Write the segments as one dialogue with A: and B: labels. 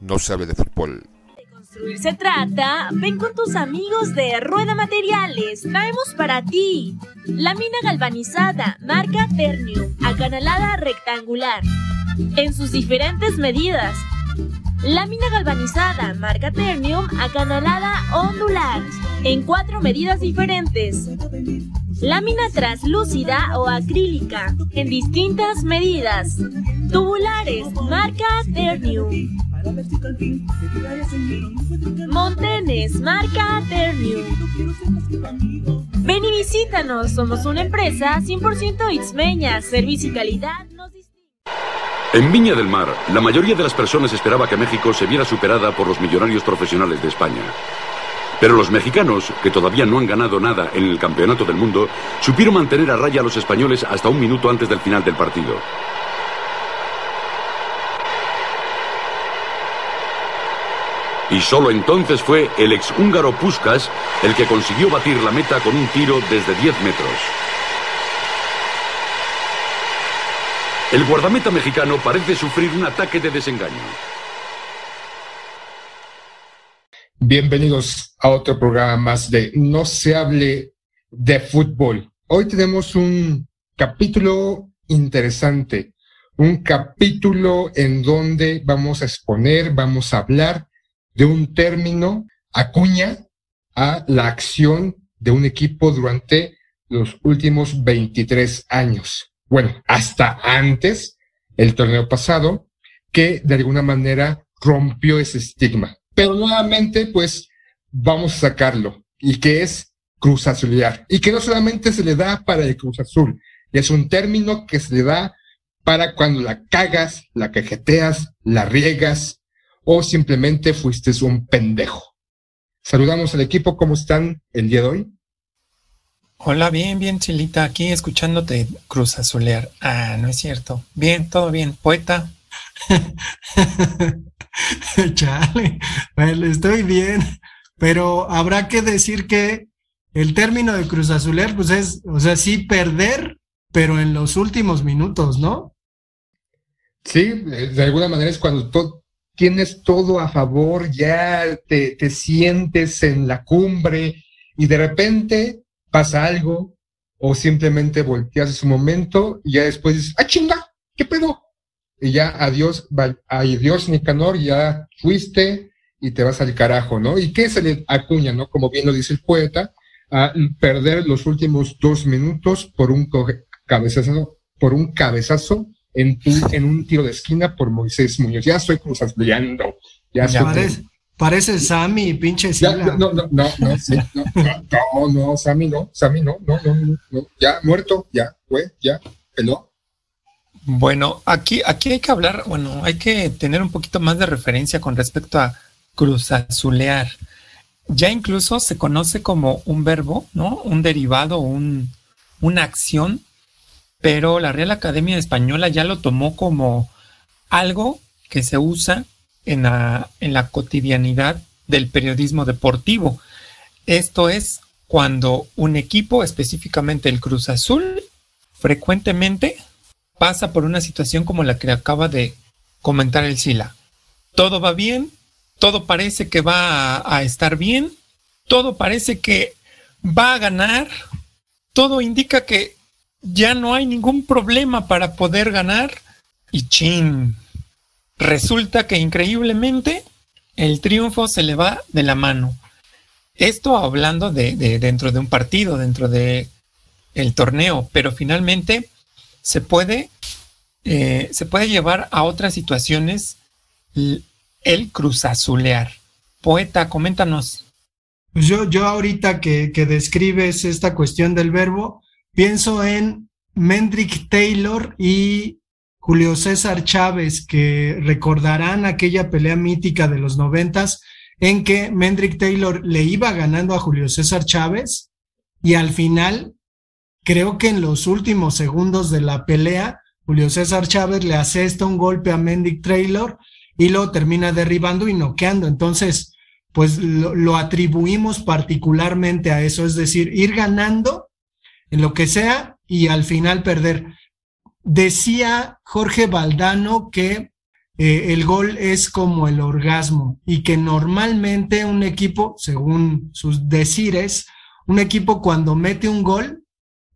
A: no sabe de fútbol.
B: Se trata, ven con tus amigos de Rueda Materiales, traemos para ti lámina galvanizada, marca Ternium, acanalada rectangular, en sus diferentes medidas. Lámina galvanizada, marca Ternium, acanalada ondular, en cuatro medidas diferentes. Lámina translúcida o acrílica, en distintas medidas. Tubulares, marca Ternium. Montenes, marca Ternium. Ven y visítanos, somos una empresa 100% Itzmeña, servicio y calidad nos
C: En Viña del Mar, la mayoría de las personas esperaba que México se viera superada por los millonarios profesionales de España. Pero los mexicanos, que todavía no han ganado nada en el Campeonato del Mundo, supieron mantener a raya a los españoles hasta un minuto antes del final del partido. Y solo entonces fue el ex húngaro Puskas el que consiguió batir la meta con un tiro desde 10 metros. El guardameta mexicano parece sufrir un ataque de desengaño.
D: Bienvenidos a otro programa más de No se hable de fútbol. Hoy tenemos un capítulo interesante, un capítulo en donde vamos a exponer, vamos a hablar de un término acuña a la acción de un equipo durante los últimos 23 años. Bueno, hasta antes, el torneo pasado, que de alguna manera rompió ese estigma. Pero nuevamente, pues, vamos a sacarlo. Y que es Cruz Azulear. Y que no solamente se le da para el Cruz Azul, es un término que se le da para cuando la cagas, la cajeteas, la riegas, o simplemente fuiste un pendejo. Saludamos al equipo, ¿cómo están el día de hoy?
E: Hola, bien, bien, Chilita, aquí escuchándote Cruz Azulear. Ah, no es cierto. Bien, todo bien. Poeta.
F: Chale, bueno, estoy bien, pero habrá que decir que el término de Cruz Azulear, pues es, o sea, sí perder, pero en los últimos minutos, ¿no?
D: Sí, de alguna manera es cuando todo tienes todo a favor, ya te, te sientes en la cumbre y de repente pasa algo o simplemente volteas su momento y ya después dices, ¡ah, chinga! ¿Qué pedo? Y ya adiós, adiós Nicanor, ya fuiste y te vas al carajo, ¿no? ¿Y qué se le acuña, no? Como bien lo dice el poeta, a perder los últimos dos minutos por un cabezazo, por un cabezazo en, en un tiro de esquina por Moisés Muñoz. Ya estoy cruzando. Ya,
F: ya parece, parece Sammy, pinche
D: ya, no, no, no, no, no, no, no, Sammy no, Sammy no, no, no, no, ya muerto, ya, fue, ya, peló.
E: Bueno, aquí, aquí hay que hablar, bueno, hay que tener un poquito más de referencia con respecto a cruzazulear. Ya incluso se conoce como un verbo, ¿no? Un derivado, un, una acción pero la Real Academia Española ya lo tomó como algo que se usa en la, en la cotidianidad del periodismo deportivo. Esto es cuando un equipo, específicamente el Cruz Azul, frecuentemente pasa por una situación como la que acaba de comentar el Sila. Todo va bien, todo parece que va a, a estar bien, todo parece que va a ganar, todo indica que ya no hay ningún problema para poder ganar y chin. Resulta que increíblemente el triunfo se le va de la mano. Esto hablando de, dentro de un partido, dentro de el torneo, pero finalmente se puede, eh, se puede llevar a otras situaciones el cruzazulear. Poeta, coméntanos.
F: Pues yo, yo ahorita que, que describes esta cuestión del verbo, Pienso en Mendrick Taylor y Julio César Chávez, que recordarán aquella pelea mítica de los noventas en que Mendrick Taylor le iba ganando a Julio César Chávez y al final, creo que en los últimos segundos de la pelea, Julio César Chávez le asesta un golpe a Mendrick Taylor y lo termina derribando y noqueando. Entonces, pues lo, lo atribuimos particularmente a eso, es decir, ir ganando en lo que sea y al final perder. Decía Jorge Valdano que eh, el gol es como el orgasmo y que normalmente un equipo, según sus decires, un equipo cuando mete un gol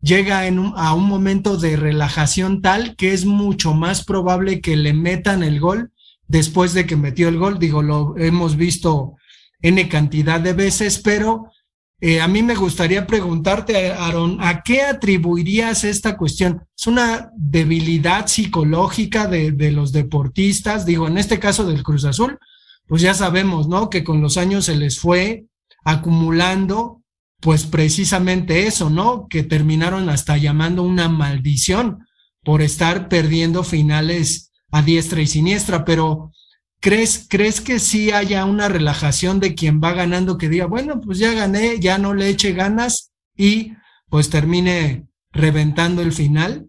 F: llega en a un momento de relajación tal que es mucho más probable que le metan el gol después de que metió el gol. Digo, lo hemos visto N cantidad de veces, pero eh, a mí me gustaría preguntarte, Aaron, ¿a qué atribuirías esta cuestión? ¿Es una debilidad psicológica de, de, los deportistas? Digo, en este caso del Cruz Azul, pues ya sabemos, ¿no? Que con los años se les fue acumulando, pues precisamente eso, ¿no? Que terminaron hasta llamando una maldición por estar perdiendo finales a diestra y siniestra, pero ¿Crees, ¿Crees que sí haya una relajación de quien va ganando que diga, bueno, pues ya gané, ya no le eche ganas y pues termine reventando el final?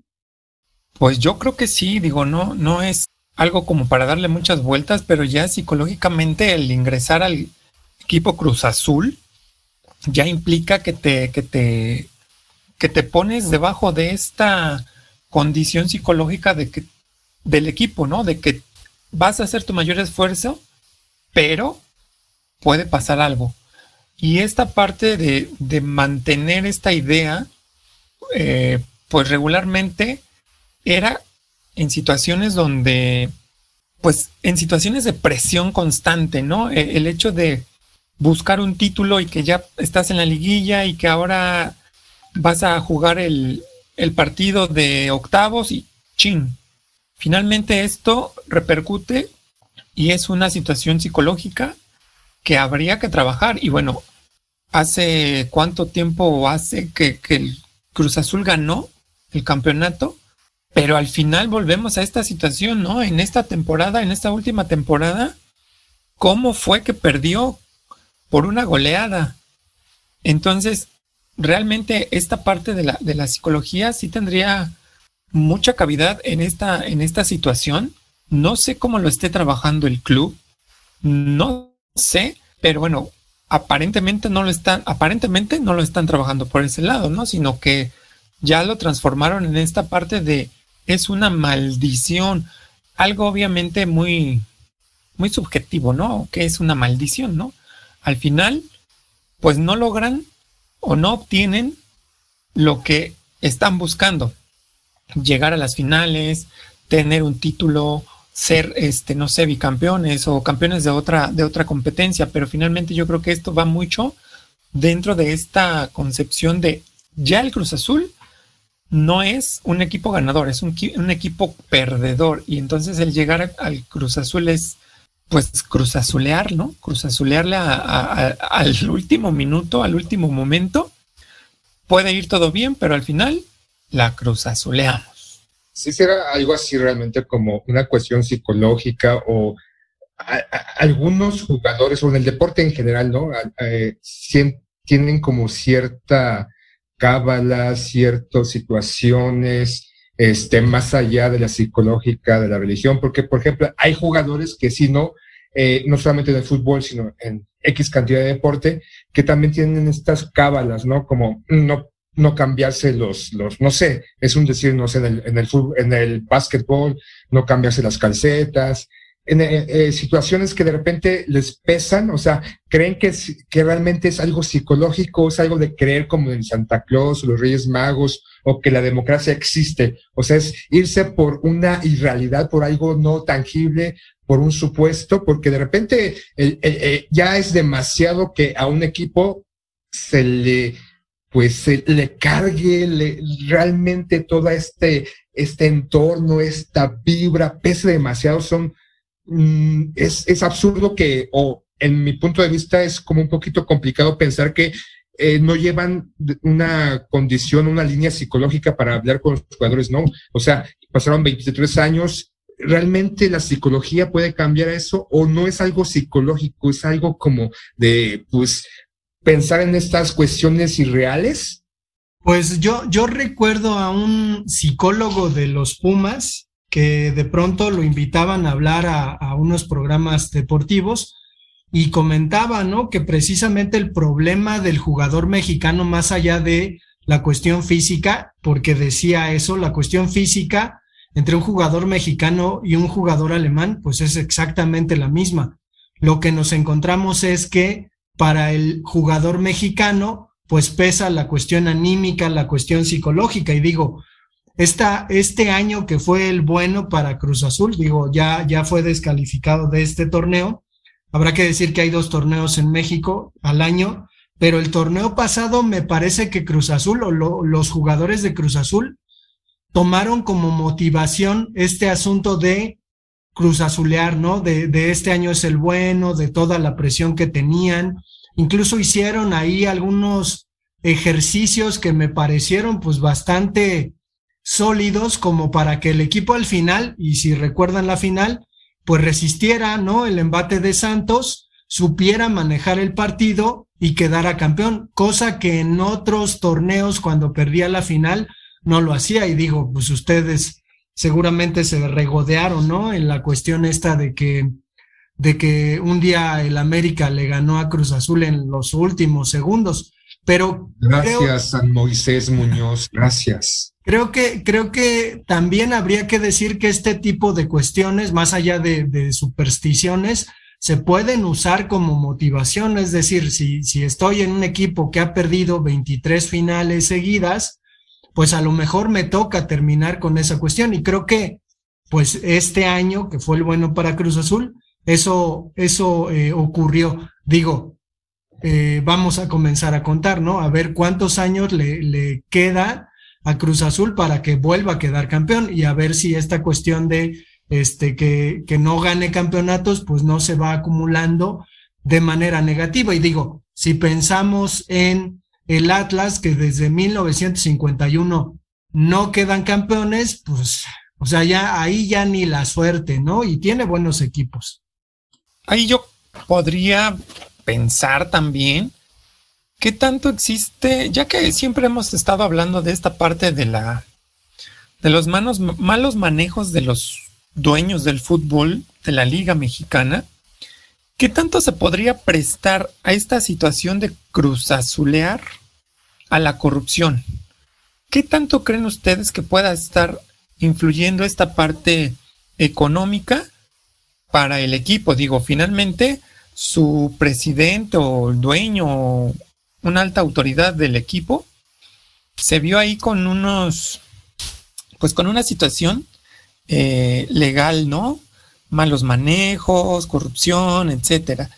E: Pues yo creo que sí, digo, no, no es algo como para darle muchas vueltas, pero ya psicológicamente el ingresar al equipo Cruz Azul ya implica que te, que te, que te pones debajo de esta condición psicológica de que, del equipo, ¿no? De que vas a hacer tu mayor esfuerzo, pero puede pasar algo. Y esta parte de, mantener esta idea, eh, pues regularmente era en situaciones donde, pues en situaciones de presión constante, ¿no? E, el, hecho de buscar un título y que ya estás en la liguilla y que ahora vas a jugar el, el partido de octavos y chin, Finalmente esto repercute y es una situación psicológica que habría que trabajar. Y bueno, ¿hace cuánto tiempo hace que, el Cruz Azul ganó el campeonato? Pero al final volvemos a esta situación, ¿no? En esta temporada, en esta última temporada, ¿cómo fue que perdió por una goleada? Entonces, realmente esta parte de la, de la psicología sí tendría mucha cavidad en esta, en esta situación. No sé cómo lo esté trabajando el club. No sé, pero bueno, aparentemente no lo están, aparentemente no lo están trabajando por ese lado, ¿no? Sino que ya lo transformaron en esta parte de es una maldición. Algo obviamente muy, muy subjetivo, ¿no? Que es una maldición, ¿no? Al final, pues no logran o no obtienen lo que están buscando llegar a las finales, tener un título, ser, este, no sé, bicampeones o campeones de otra, de otra competencia, pero finalmente yo creo que esto va mucho dentro de esta concepción de ya el Cruz Azul no es un equipo ganador, es un, equipo perdedor. Y entonces el llegar al Cruz Azul es, pues, cruzazulear, ¿no? Cruzazulearle al último minuto, al último momento. Puede ir todo bien, pero al final la cruz azuleamos.
D: Sí, será algo así realmente como una cuestión psicológica o algunos jugadores o en el deporte en general, ¿no? tienen como cierta cábala, ciertas situaciones, este, más allá de la psicológica, de la religión, porque, por ejemplo, hay jugadores que sí, ¿no? Eh, no solamente en el fútbol, sino en X cantidad de deporte, que también tienen estas cábalas, ¿no? Como no no cambiarse los, los, no sé, es un decir, no sé, en el, en el, fútbol, en el básquetbol, no cambiarse las calcetas, en eh, eh, situaciones que de repente les pesan, o sea, creen que, que realmente es algo psicológico, es algo de creer como en Santa Claus los Reyes Magos o que la democracia existe. O sea, es irse por una irrealidad, por algo no tangible, por un supuesto, porque de repente eh, ya es demasiado que a un equipo se le pues le cargue realmente todo este, este entorno, esta vibra, pese demasiado, son, mm, es, es, absurdo que, o en mi punto de vista es como un poquito complicado pensar que eh, no llevan una condición, una línea psicológica para hablar con los jugadores, no. O sea, pasaron 23 años, ¿realmente la psicología puede cambiar eso o no es algo psicológico, es algo como de, pues, pensar en estas cuestiones irreales?
F: Pues yo, yo recuerdo a un psicólogo de los Pumas que de pronto lo invitaban a hablar a, unos programas deportivos y comentaba, ¿no? Que precisamente el problema del jugador mexicano, más allá de la cuestión física, porque decía eso, la cuestión física entre un jugador mexicano y un jugador alemán, pues es exactamente la misma. Lo que nos encontramos es que para el jugador mexicano, pues pesa la cuestión anímica, la cuestión psicológica. Y digo, esta, este año que fue el bueno para Cruz Azul, digo, ya, ya fue descalificado de este torneo. Habrá que decir que hay dos torneos en México al año, pero el torneo pasado me parece que Cruz Azul o los jugadores de Cruz Azul tomaron como motivación este asunto de Cruz Azulear, ¿no? De, de este año es el bueno, de toda la presión que tenían. Incluso hicieron ahí algunos ejercicios que me parecieron pues bastante sólidos como para que el equipo al final, y si recuerdan la final, pues resistiera, ¿no? El embate de Santos, supiera manejar el partido y quedara campeón, cosa que en otros torneos cuando perdía la final no lo hacía y digo, pues ustedes seguramente se regodearon, ¿no? En la cuestión esta de que de que un día el América le ganó a Cruz Azul en los últimos segundos, pero
D: gracias San Moisés Muñoz, gracias.
F: Creo que creo que también habría que decir que este tipo de cuestiones, más allá de, de supersticiones, se pueden usar como motivación, es decir, si, si estoy en un equipo que ha perdido 23 finales seguidas, pues a lo mejor me toca terminar con esa cuestión. Y creo que, pues este año, que fue el bueno para Cruz Azul, eso, eso eh, ocurrió. Digo, eh, vamos a comenzar a contar, ¿no? A ver cuántos años le, le queda a Cruz Azul para que vuelva a quedar campeón y a ver si esta cuestión de este que, que no gane campeonatos, pues no se va acumulando de manera negativa. Y digo, si pensamos en el Atlas, que desde 1951 no quedan campeones, pues, o sea, ya ahí ya ni la suerte, ¿no? Y tiene buenos equipos.
E: Ahí yo podría pensar también qué tanto existe, ya que siempre hemos estado hablando de esta parte de la de los malos manejos de los dueños del fútbol de la Liga Mexicana, ¿Qué tanto se podría prestar a esta situación de cruzazulear a la corrupción? ¿Qué tanto creen ustedes que pueda estar influyendo esta parte económica para el equipo? Digo, finalmente su presidente o el dueño o una alta autoridad del equipo se vio ahí con unos, pues con una situación eh, legal, ¿no? Malos manejos, corrupción, etcétera.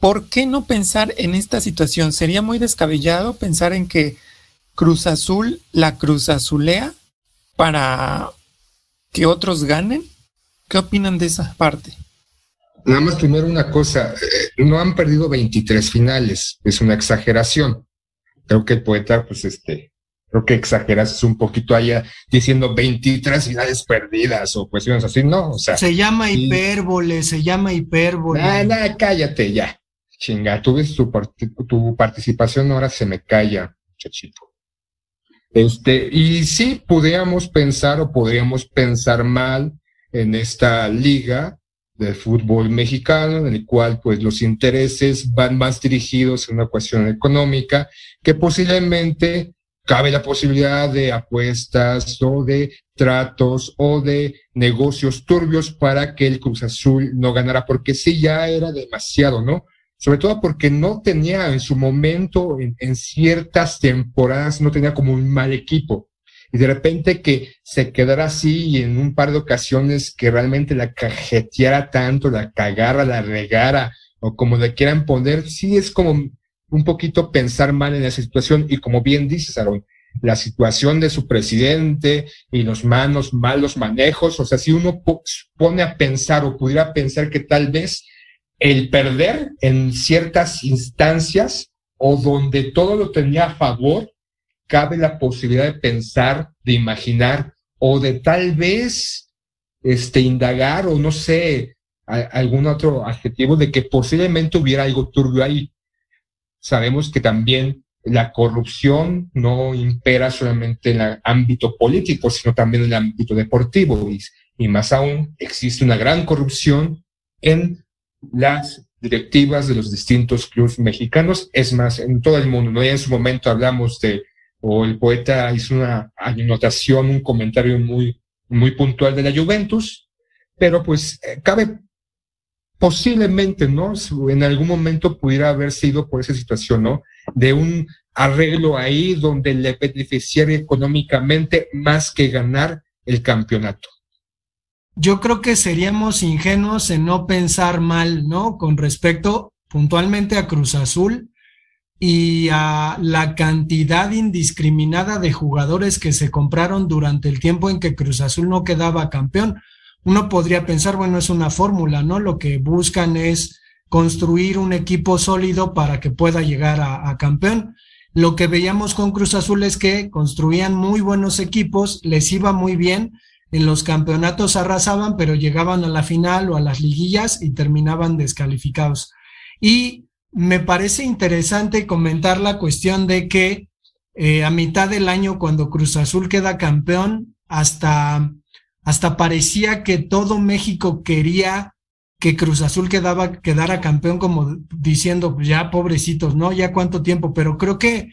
E: ¿Por qué no pensar en esta situación? Sería muy descabellado pensar en que Cruz Azul la Cruz Azulea para que otros ganen. ¿Qué opinan de esa parte?
D: Nada más primero una cosa, eh, no han perdido 23 finales, es una exageración. Creo que el poeta, pues este, creo que exageras un poquito allá diciendo 23 finales perdidas o cuestiones así, ¿no? O sea.
F: Se llama hipérbole, se llama hipérbole.
D: Nada, cállate ya. Chinga, tú ves tu, tu participación, ahora se me calla, muchachito. Este, y sí, podríamos pensar o podríamos pensar mal en esta liga de fútbol mexicano, en el cual pues los intereses van más dirigidos a una cuestión económica que posiblemente cabe la posibilidad de apuestas o de tratos o de negocios turbios para que el Cruz Azul no ganara, porque sí ya era demasiado, ¿no? Sobre todo porque no tenía en su momento, en, ciertas temporadas, no tenía como un mal equipo. Y de repente que se quedara así y en un par de ocasiones que realmente la cajeteara tanto, la cagara, la regara, o como le quieran poner, sí es como un poquito pensar mal en esa situación. Y como bien dices, Aaron, la situación de su presidente y los manos, malos manejos, o sea, si uno pone a pensar o pudiera pensar que tal vez el perder en ciertas instancias o donde todo lo tenía a favor, cabe la posibilidad de pensar, de imaginar o de tal vez este indagar o no sé, algún otro adjetivo de que posiblemente hubiera algo turbio ahí sabemos que también la corrupción no impera solamente en el ámbito político, sino también en el ámbito deportivo. Y, más aún, existe una gran corrupción en las directivas de los distintos clubes mexicanos, es más, en todo el mundo. ¿no? Y en su momento hablamos de, o el poeta hizo una anotación, un comentario muy, muy puntual de la Juventus, pero pues eh, cabe posiblemente, ¿no? En algún momento pudiera haber sido por esa situación, ¿no? De un arreglo ahí donde le beneficiaría económicamente más que ganar el campeonato.
F: Yo creo que seríamos ingenuos en no pensar mal, ¿no? Con respecto puntualmente a Cruz Azul y a la cantidad indiscriminada de jugadores que se compraron durante el tiempo en que Cruz Azul no quedaba campeón uno podría pensar, bueno, es una fórmula, ¿no? Lo que buscan es construir un equipo sólido para que pueda llegar a, campeón. Lo que veíamos con Cruz Azul es que construían muy buenos equipos, les iba muy bien, en los campeonatos arrasaban, pero llegaban a la final o a las liguillas y terminaban descalificados. Y me parece interesante comentar la cuestión de que eh, a mitad del año, cuando Cruz Azul queda campeón, hasta hasta parecía que todo México quería que Cruz Azul quedaba, quedara campeón, como diciendo, pues ya pobrecitos, ¿no? Ya cuánto tiempo, pero creo que.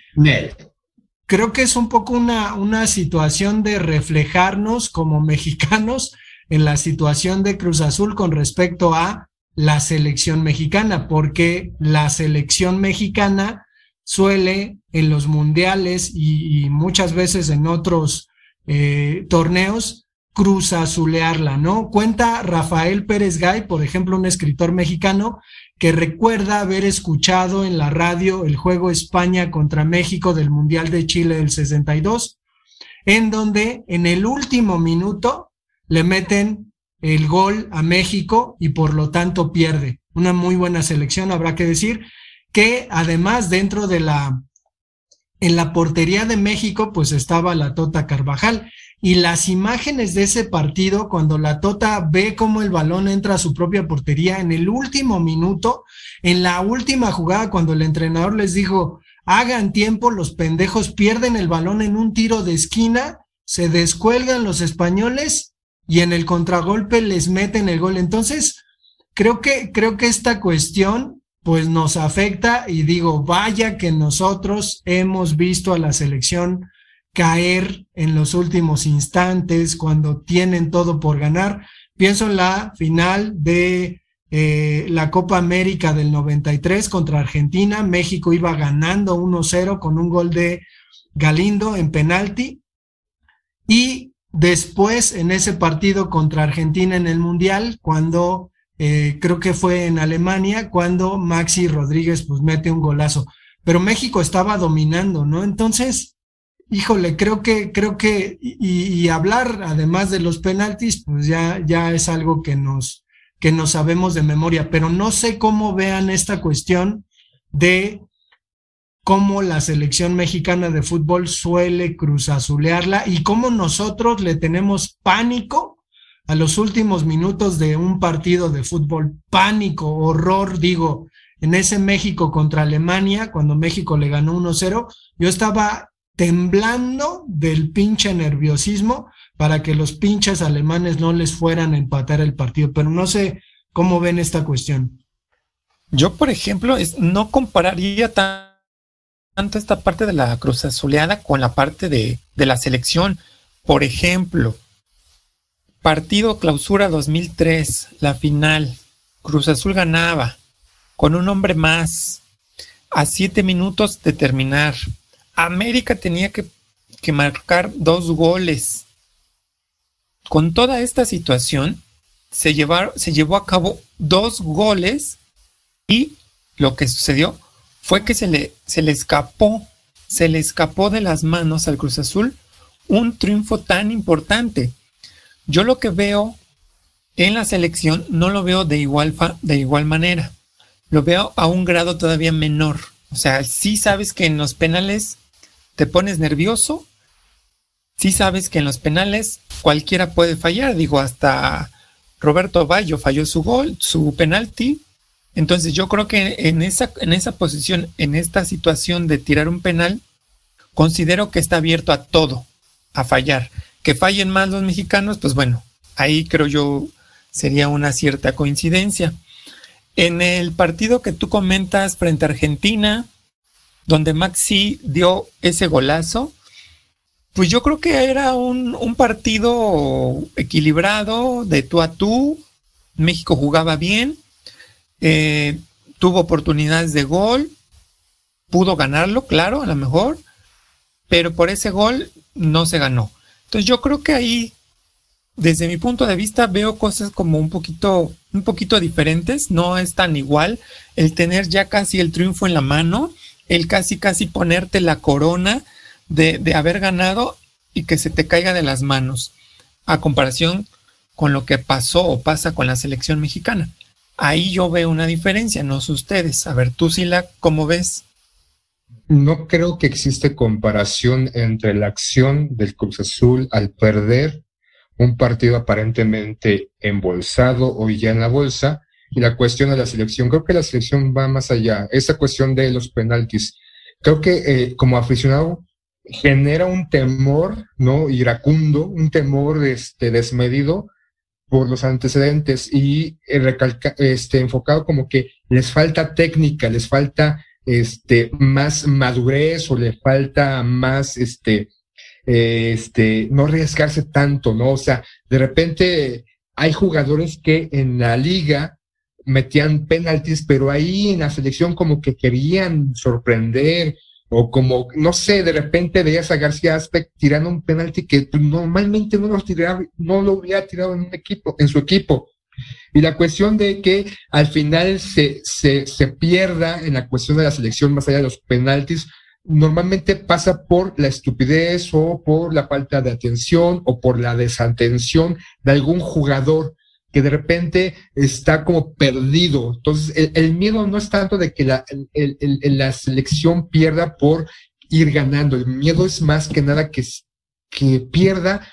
F: Creo que es un poco una, una situación de reflejarnos como mexicanos en la situación de Cruz Azul con respecto a la selección mexicana, porque la selección mexicana suele en los mundiales y, muchas veces en otros eh, torneos cruzazulearla, ¿no? Cuenta Rafael Pérez Gay, por ejemplo, un escritor mexicano, que recuerda haber escuchado en la radio el juego España contra México del Mundial de Chile del 62, en donde en el último minuto le meten el gol a México y por lo tanto pierde. Una muy buena selección, habrá que decir, que además dentro de la, en la portería de México, pues estaba la Tota Carvajal y las imágenes de ese partido, cuando la Tota ve cómo el balón entra a su propia portería en el último minuto, en la última jugada, cuando el entrenador les dijo, hagan tiempo, los pendejos pierden el balón en un tiro de esquina, se descuelgan los españoles y en el contragolpe les meten el gol. Entonces, creo que, creo que esta cuestión pues nos afecta y digo, vaya que nosotros hemos visto a la selección caer en los últimos instantes cuando tienen todo por ganar. Pienso en la final de eh, la Copa América del 93 contra Argentina. México iba ganando 1-0 con un gol de Galindo en penalti. Y después en ese partido contra Argentina en el Mundial, cuando eh, creo que fue en Alemania, cuando Maxi Rodríguez pues mete un golazo. Pero México estaba dominando, ¿no? Entonces, híjole, creo que, creo que, y, hablar además de los penaltis, pues ya, ya es algo que nos, que nos sabemos de memoria, pero no sé cómo vean esta cuestión de cómo la selección mexicana de fútbol suele cruzazulearla y cómo nosotros le tenemos pánico a los últimos minutos de un partido de fútbol, pánico, horror, digo, en ese México contra Alemania, cuando México le ganó 1-0, yo estaba temblando del pinche nerviosismo para que los pinches alemanes no les fueran a empatar el partido. Pero no sé cómo ven esta cuestión.
E: Yo, por ejemplo, no compararía tanto esta parte de la cruz azuleada con la parte de, de la selección. Por ejemplo, partido clausura 2003, la final. Cruz Azul ganaba con un hombre más a siete minutos de terminar. América tenía que, marcar dos goles. Con toda esta situación, se, se llevó a cabo dos goles y lo que sucedió fue que se le, se le escapó, se le escapó de las manos al Cruz Azul un triunfo tan importante. Yo lo que veo en la selección no lo veo de igual, de igual manera, lo veo a un grado todavía menor. O sea, sí sabes que en los penales te pones nervioso, sí sabes que en los penales cualquiera puede fallar, digo, hasta Roberto Bayo falló su gol, su penalti. Entonces yo creo que en esa, en esa posición, en esta situación de tirar un penal, considero que está abierto a todo, a fallar. Que fallen más los mexicanos, pues bueno, ahí creo yo sería una cierta coincidencia. En el partido que tú comentas frente a Argentina, donde Maxi dio ese golazo, Pues yo creo que era un, un partido equilibrado, de tú a tú. México jugaba bien, eh, tuvo oportunidades de gol, pudo ganarlo, claro, a lo mejor, pero por ese gol no se ganó. Entonces yo creo que ahí, desde mi punto de vista, veo cosas como un poquito, un poquito diferentes. No es tan igual el tener ya casi el triunfo en la mano, el casi casi ponerte la corona de, de haber ganado y que se te caiga de las manos, a comparación con lo que pasó o pasa con la selección mexicana. Ahí yo veo una diferencia, no sé ustedes. A ver, tú, Sila, ¿cómo ves?
D: No creo que existe comparación entre la acción del Cruz Azul al perder un partido aparentemente embolsado o ya en la bolsa y la cuestión de la selección. Creo que la selección va más allá. Esa cuestión de los penaltis. Creo que eh, como aficionado genera un temor, ¿no? Iracundo, un temor este, desmedido por los antecedentes y eh, recalca, este, enfocado como que les falta técnica, les falta este, más madurez o le falta más, este, este, no arriesgarse tanto, ¿no? O sea, de repente hay jugadores que en la liga metían penaltis, pero ahí en la selección como que querían sorprender o como, no sé, de repente veías a García Aspect tirando un penalti que normalmente no lo, tiraba, no lo hubiera tirado en un equipo, en su equipo. Y la cuestión de que al final se, se, se pierda en la cuestión de la selección más allá de los penaltis, normalmente pasa por la estupidez o por la falta de atención o por la desatención de algún jugador que de repente está como perdido. Entonces, el, miedo no es tanto de que la, la selección pierda por ir ganando, el miedo es más que nada que, que pierda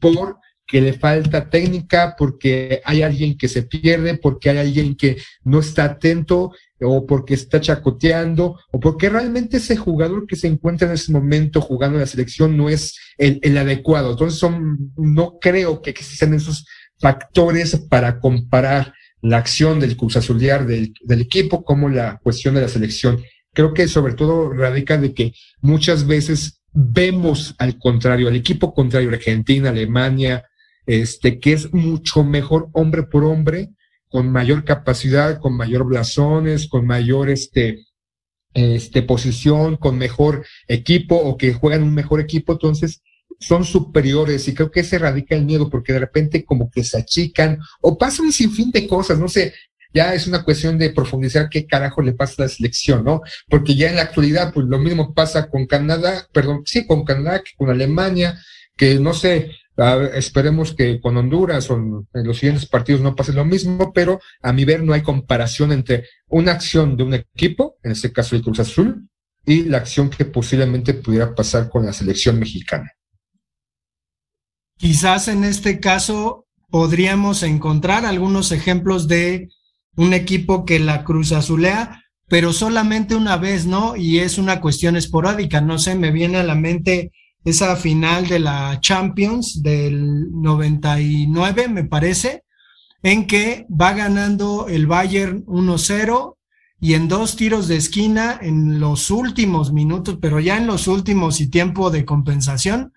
D: por que le falta técnica, porque hay alguien que se pierde, porque hay alguien que no está atento o porque está chacoteando, o porque realmente ese jugador que se encuentra en ese momento jugando en la selección no es el, el adecuado. Entonces son, no creo que existan esos factores para comparar la acción del Cruz Azuliar del, del equipo como la cuestión de la selección. Creo que sobre todo radica de que muchas veces vemos al contrario, al equipo contrario, Argentina, Alemania, este, que es mucho mejor hombre por hombre, con mayor capacidad, con mayor blasones, con mayor este, este posición, con mejor equipo o que juegan un mejor equipo. Entonces, son superiores y creo que se radica el miedo porque de repente como que se achican o pasan un sinfín de cosas, no sé, ya es una cuestión de profundizar qué carajo le pasa a la selección, ¿no? Porque ya en la actualidad, pues lo mismo pasa con Canadá, perdón, sí, con Canadá, con Alemania, que no sé, esperemos que con Honduras o en los siguientes partidos no pase lo mismo, pero a mi ver no hay comparación entre una acción de un equipo, en este caso el Cruz Azul, y la acción que posiblemente pudiera pasar con la selección mexicana.
F: Quizás en este caso podríamos encontrar algunos ejemplos de un equipo que la Cruz Azulea, pero solamente una vez, ¿no? Y es una cuestión esporádica, no sé, me viene a la mente esa final de la Champions del 99, me parece, en que va ganando el Bayern 1-0 y en dos tiros de esquina en los últimos minutos, pero ya en los últimos y tiempo de compensación,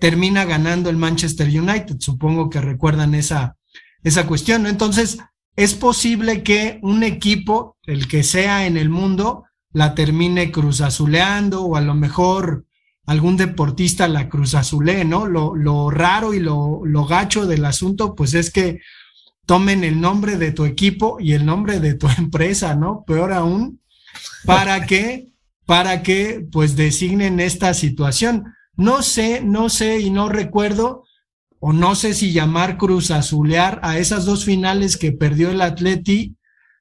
F: termina ganando el Manchester United. Supongo que recuerdan esa, esa cuestión. Entonces, es posible que un equipo, el que sea en el mundo, la termine cruzazuleando o a lo mejor algún deportista la cruzazulé, ¿no? Lo, lo raro y lo, lo gacho del asunto, pues es que tomen el nombre de tu equipo y el nombre de tu empresa, ¿no? Peor aún, para que, para que, pues designen esta situación. No sé, no sé y no recuerdo, o no sé si llamar Cruz Azulear a esas dos finales que perdió el Atleti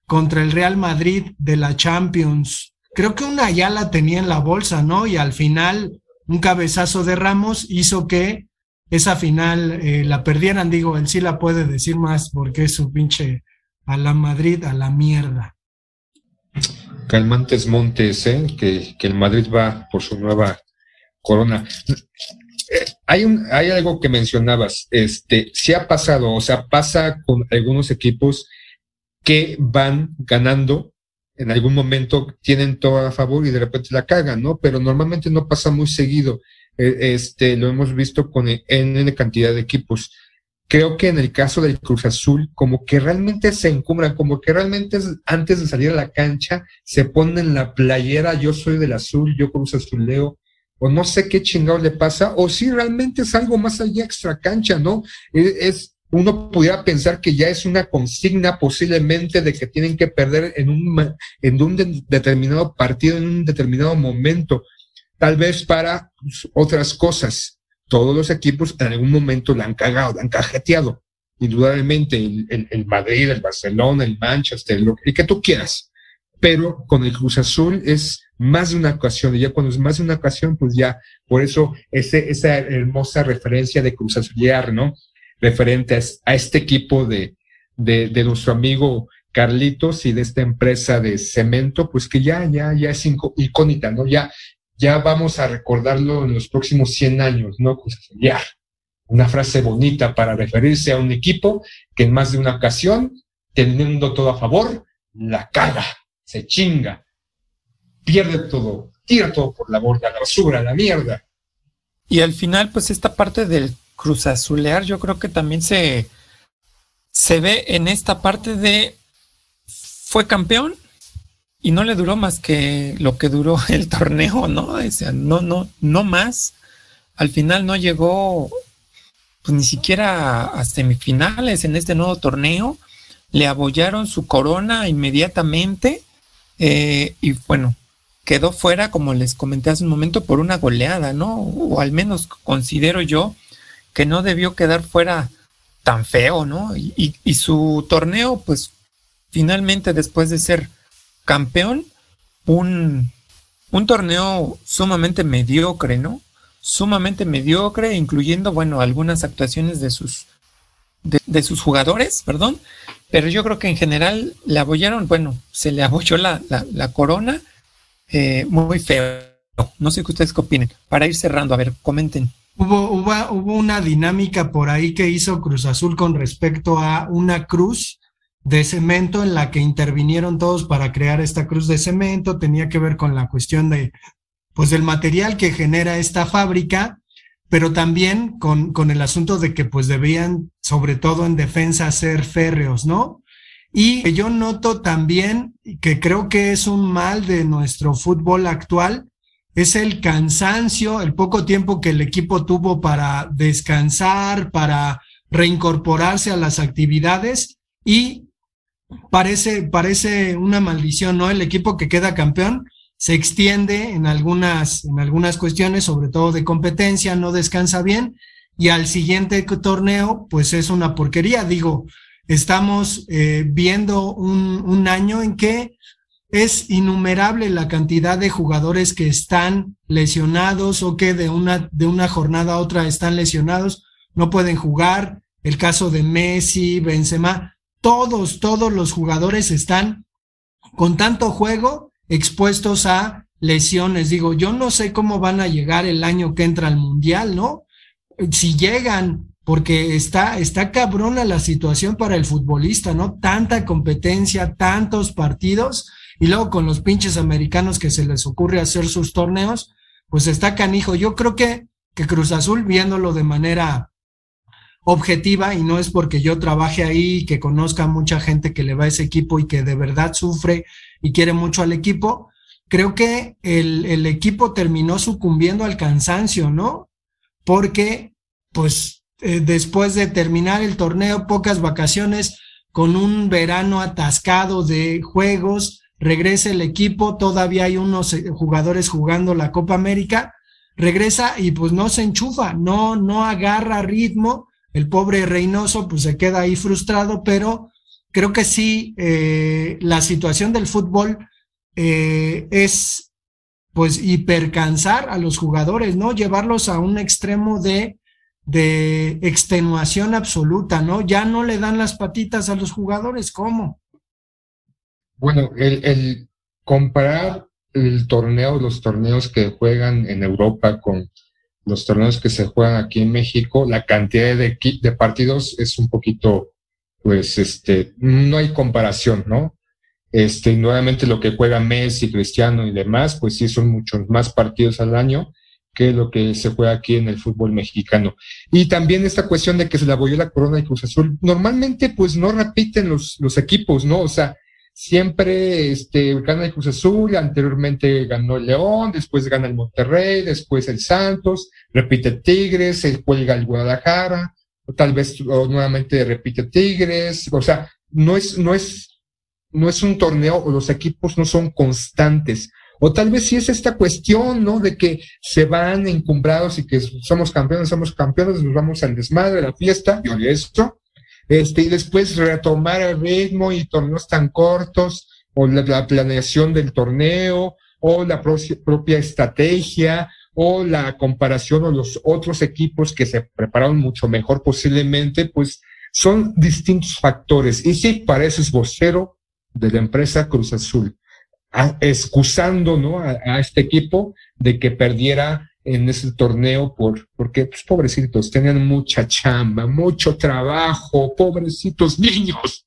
F: contra el Real Madrid de la Champions. Creo que una ya la tenía en la bolsa, ¿no? Y al final un cabezazo de Ramos hizo que esa final eh, la perdieran. Digo, él sí la puede decir más porque es su pinche a la Madrid, a la mierda.
D: Calmantes Montes, ¿eh? que, que el Madrid va por su nueva Corona. Hay, un, hay algo que mencionabas, este, si ha pasado, o sea, pasa con algunos equipos que van ganando, en algún momento tienen todo a favor y de repente la cagan, ¿no? Pero normalmente no pasa muy seguido. E, este, lo hemos visto con N cantidad de equipos. Creo que en el caso del Cruz Azul, como que realmente se encumbran, como que realmente antes de salir a la cancha se ponen la playera, yo soy del azul, yo Cruz Azuleo, o no sé qué chingado le pasa, o si realmente es algo más allá extra cancha, ¿no? Es uno pudiera pensar que ya es una consigna posiblemente de que tienen que perder en un, en un determinado partido, en un determinado momento, tal vez para pues, otras cosas. Todos los equipos en algún momento la han cagado, la han cajeteado. Indudablemente el, el, Madrid, el Barcelona, el Manchester, lo que tú quieras. Pero con el Cruz Azul es más de una ocasión, y ya cuando es más de una ocasión, pues ya, por eso ese, esa hermosa referencia de Cruz Azuliar, ¿no? referente a, este equipo de, de, nuestro amigo Carlitos y de esta empresa de cemento, pues que ya, ya, ya es icónica, ¿no? Ya, ya vamos a recordarlo en los próximos 100 años, ¿no? Pues ya, una frase bonita para referirse a un equipo que en más de una ocasión, teniendo todo a favor, la caga, se chinga, pierde todo, tira todo por la borda, la basura, la mierda.
E: Y al final, pues esta parte del Cruz Azulear, yo creo que también se, se ve en esta parte de fue campeón y no le duró más que lo que duró el torneo, ¿no? O sea, no, no, no más. Al final no llegó pues, ni siquiera a semifinales en este nuevo torneo. Le abollaron su corona inmediatamente. Eh, y bueno, quedó fuera, como les comenté hace un momento, por una goleada, ¿no? O al menos considero yo que no debió quedar fuera tan feo, ¿no? Y, su torneo, pues finalmente después de ser campeón, un, un torneo sumamente mediocre, ¿no? Sumamente mediocre, incluyendo, bueno, algunas actuaciones de sus, de, sus jugadores, perdón, pero yo creo que en general le abollaron, bueno, se le abolló la, la, corona, eh, muy feo. No sé qué ustedes qué opinen. Para ir cerrando, a ver, comenten.
F: Hubo, hubo, una dinámica por ahí que hizo Cruz Azul con respecto a una cruz de cemento en la que intervinieron todos para crear esta cruz de cemento. Tenía que ver con la cuestión de, pues, del material que genera esta fábrica, pero también con, con el asunto de que, pues, debían, sobre todo en defensa, ser férreos, ¿no? Y yo noto también que creo que es un mal de nuestro fútbol actual, es el cansancio, el poco tiempo que el equipo tuvo para descansar, para reincorporarse a las actividades y parece, parece una maldición, ¿no? El equipo que queda campeón se extiende en algunas, en algunas cuestiones, sobre todo de competencia, no descansa bien y al siguiente torneo, pues es una porquería. Digo, estamos eh, viendo un, un año en que es innumerable la cantidad de jugadores que están lesionados o que de una, de una jornada a otra están lesionados, no pueden jugar. El caso de Messi, Benzema, todos, todos los jugadores están con tanto juego expuestos a lesiones. Digo, yo no sé cómo van a llegar el año que entra al Mundial, ¿no? Si llegan, porque está, está cabrona la situación para el futbolista, ¿no? Tanta competencia, tantos partidos y luego con los pinches americanos que se les ocurre hacer sus torneos, pues está canijo. Yo creo que, que Cruz Azul, viéndolo de manera objetiva, y no es porque yo trabaje ahí, que conozca mucha gente que le va a ese equipo y que de verdad sufre y quiere mucho al equipo, creo que el, el equipo terminó sucumbiendo al cansancio, ¿no? Porque, pues, eh, después de terminar el torneo, pocas vacaciones, con un verano atascado de juegos, regresa el equipo, todavía hay unos eh, jugadores jugando la Copa América, regresa y pues no se enchufa, no, no agarra ritmo, el pobre Reynoso pues se queda ahí frustrado, pero creo que sí, eh, la situación del fútbol eh, es pues hipercansar a los jugadores, ¿no? Llevarlos a un extremo de, de extenuación absoluta, ¿no? Ya no le dan las patitas a los jugadores, ¿cómo?
D: Bueno, el, el comparar el torneo, los torneos que juegan en Europa con los torneos que se juegan aquí en México, la cantidad de, de partidos es un poquito, pues, este, no hay comparación, ¿no? Este, nuevamente lo que juega Messi, Cristiano y demás, pues sí son muchos más partidos al año que lo que se juega aquí en el fútbol mexicano. Y también esta cuestión de que se le abolló la corona y Cruz Azul. Normalmente, pues no repiten los, los equipos, ¿no? O sea, siempre este, gana el Cruz Azul, anteriormente ganó el León, después gana el Monterrey, después el Santos, repite Tigres, se cuelga el Guadalajara, o tal vez nuevamente repite Tigres, o sea, no es, no es, no es un torneo, los equipos no son constantes. O tal vez sí es esta cuestión, ¿no? De que se van encumbrados y que somos campeones, somos campeones, nos vamos al desmadre, a la fiesta, y esto, este, y después retomar el ritmo y torneos tan cortos, o la, planeación del torneo, o la propia estrategia, o la comparación o los otros equipos que se prepararon mucho mejor posiblemente, pues son distintos factores. Y sí, pareces vocero de la empresa Cruz Azul excusando ¿no? A, este equipo de que perdiera en ese torneo por, porque, pues, pobrecitos, tenían mucha chamba, mucho trabajo, pobrecitos niños.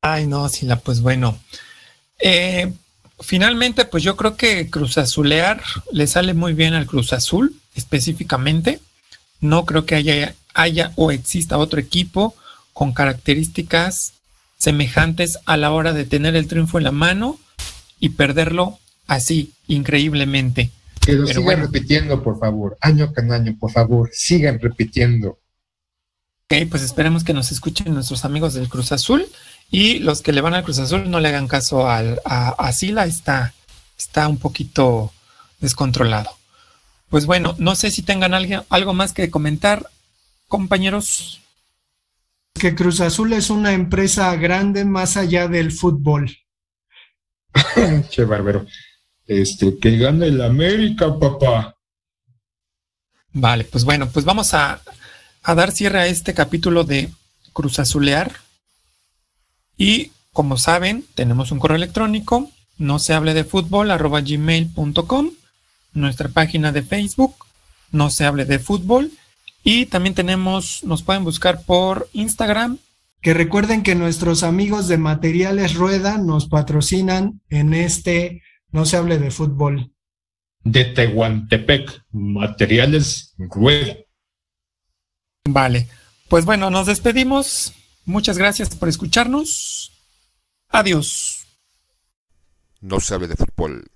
E: Ay, no, Sila, pues bueno. Eh, finalmente, pues yo creo que Cruz Azulear le sale muy bien al Cruz Azul, específicamente. No creo que haya, haya o exista otro equipo con características semejantes a la hora de tener el triunfo en la mano y perderlo así, increíblemente.
D: Que lo sigan repitiendo, por favor, año con año, por favor, sigan repitiendo.
E: Ok, pues esperemos que nos escuchen nuestros amigos del Cruz Azul y los que le van al Cruz Azul no le hagan caso al, a, Sila, está, está un poquito descontrolado. Pues bueno, no sé si tengan algo más que comentar, compañeros
F: que Cruz Azul es una empresa grande más allá del fútbol.
D: che bárbaro. Este, que gane el América, papá.
E: Vale, pues bueno, pues vamos a, a dar cierre a este capítulo de Cruz Azulear. Y como saben, tenemos un correo electrónico, no se hable de fútbol, arroba gmail.com, nuestra página de Facebook, no se hable de fútbol, y también tenemos, nos pueden buscar por Instagram.
F: Que recuerden que nuestros amigos de Materiales Rueda nos patrocinan en este No se hable de fútbol.
D: De Tehuantepec, Materiales Rueda.
E: Vale, pues bueno, nos despedimos. Muchas gracias por escucharnos. Adiós.
C: No se hable de fútbol.